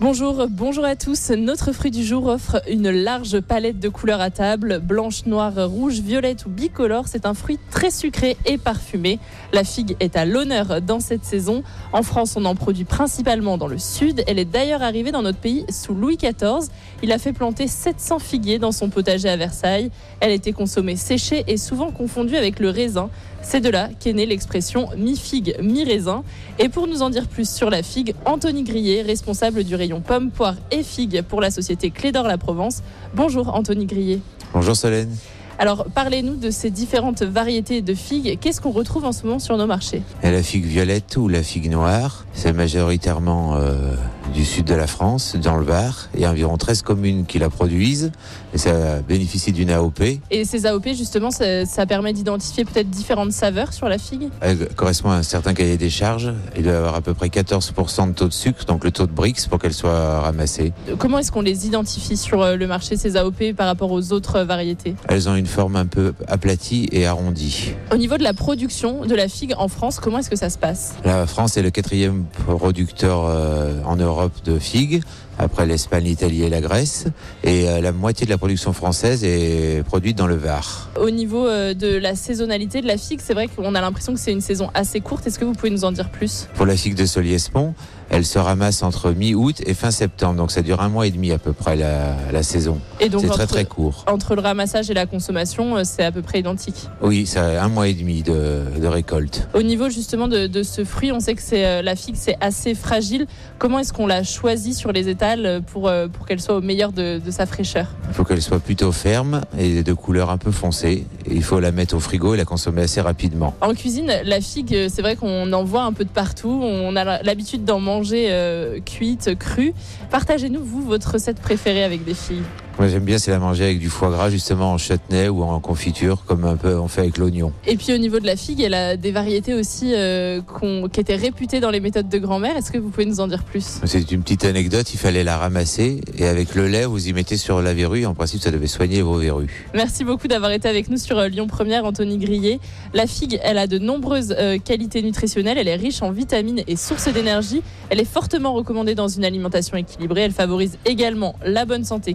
Bonjour, bonjour à tous. Notre fruit du jour offre une large palette de couleurs à table, blanche, noire, rouge, violette ou bicolore. C'est un fruit très sucré et parfumé. La figue est à l'honneur dans cette saison. En France, on en produit principalement dans le sud. Elle est d'ailleurs arrivée dans notre pays sous Louis XIV. Il a fait planter 700 figuiers dans son potager à Versailles. Elle était consommée séchée et souvent confondue avec le raisin. C'est de là qu'est née l'expression mi-figue, mi-raisin. Et pour nous en dire plus sur la figue, Anthony Grillet, responsable du rayon pommes, poires et figues pour la société Clé d'Or La Provence. Bonjour Anthony Grillet. Bonjour Solène. Alors parlez-nous de ces différentes variétés de figues. Qu'est-ce qu'on retrouve en ce moment sur nos marchés? Et la figue violette ou la figue noire, c'est majoritairement euh, du sud de la France, dans le Var. Il y a environ 13 communes qui la produisent et ça bénéficie d'une AOP. Et ces AOP, justement, ça, ça permet d'identifier peut-être différentes saveurs sur la figue? Elle correspond à un certain cahier des charges. Il doit avoir à peu près 14% de taux de sucre, donc le taux de Brix pour qu'elle soit ramassée. Comment est-ce qu'on les identifie sur euh, le marché, ces AOP, par rapport aux autres variétés? Elles ont une forme un peu aplatie et arrondie. Au niveau de la production de la figue en France, comment est-ce que ça se passe? La France est le quatrième producteur euh, en Europe de figues, après l'Espagne, l'Italie et la Grèce. Et euh, la moitié de la production française est produite dans le Var. Au niveau euh, de la saisonnalité de la figue, c'est vrai qu'on a l'impression que c'est une saison assez courte. Est-ce que vous pouvez nous en dire plus? Pour la figue de Soliespont, elle se ramasse entre mi-août et fin septembre. Donc ça dure un mois et demi à peu près la, la saison. Et donc C'est très entre, très court. entre le ramassage et la consommation, euh, c'est à peu près identique? Oui, ça a un mois et demi de, de récolte. Au niveau justement de, de ce fruit, on sait que c'est la figue, c'est assez fragile. Comment est-ce qu'on l'a choisie sur les étals pour, euh, pour qu'elle soit au meilleur de, de sa fraîcheur Il faut qu'elle soit plutôt ferme et de couleur un peu foncée. Et il faut la mettre au frigo et la consommer assez rapidement. En cuisine, la figue, euh, c'est vrai qu'on en voit un peu de partout. On a l'habitude d'en manger euh, cuite, crue. Partagez-nous, vous, votre recette préférée avec des figues. Moi j'aime bien c'est la manger avec du foie gras justement en chutney ou en confiture comme un peu on fait avec l'oignon. Et puis au niveau de la figue, elle a des variétés aussi euh, qui étaient réputées dans les méthodes de grand-mère. Est-ce que vous pouvez nous en dire plus? C'est une petite anecdote, il fallait la ramasser et avec le lait vous y mettez sur la verrue. En principe ça devait soigner vos verrues. Merci beaucoup d'avoir été avec nous sur euh, Lyon Première, Anthony Grillet. La figue, elle a de nombreuses euh, qualités nutritionnelles. Elle est riche en vitamines et source d'énergie. Elle est fortement recommandée dans une alimentation équilibrée. Elle favorise également la bonne santé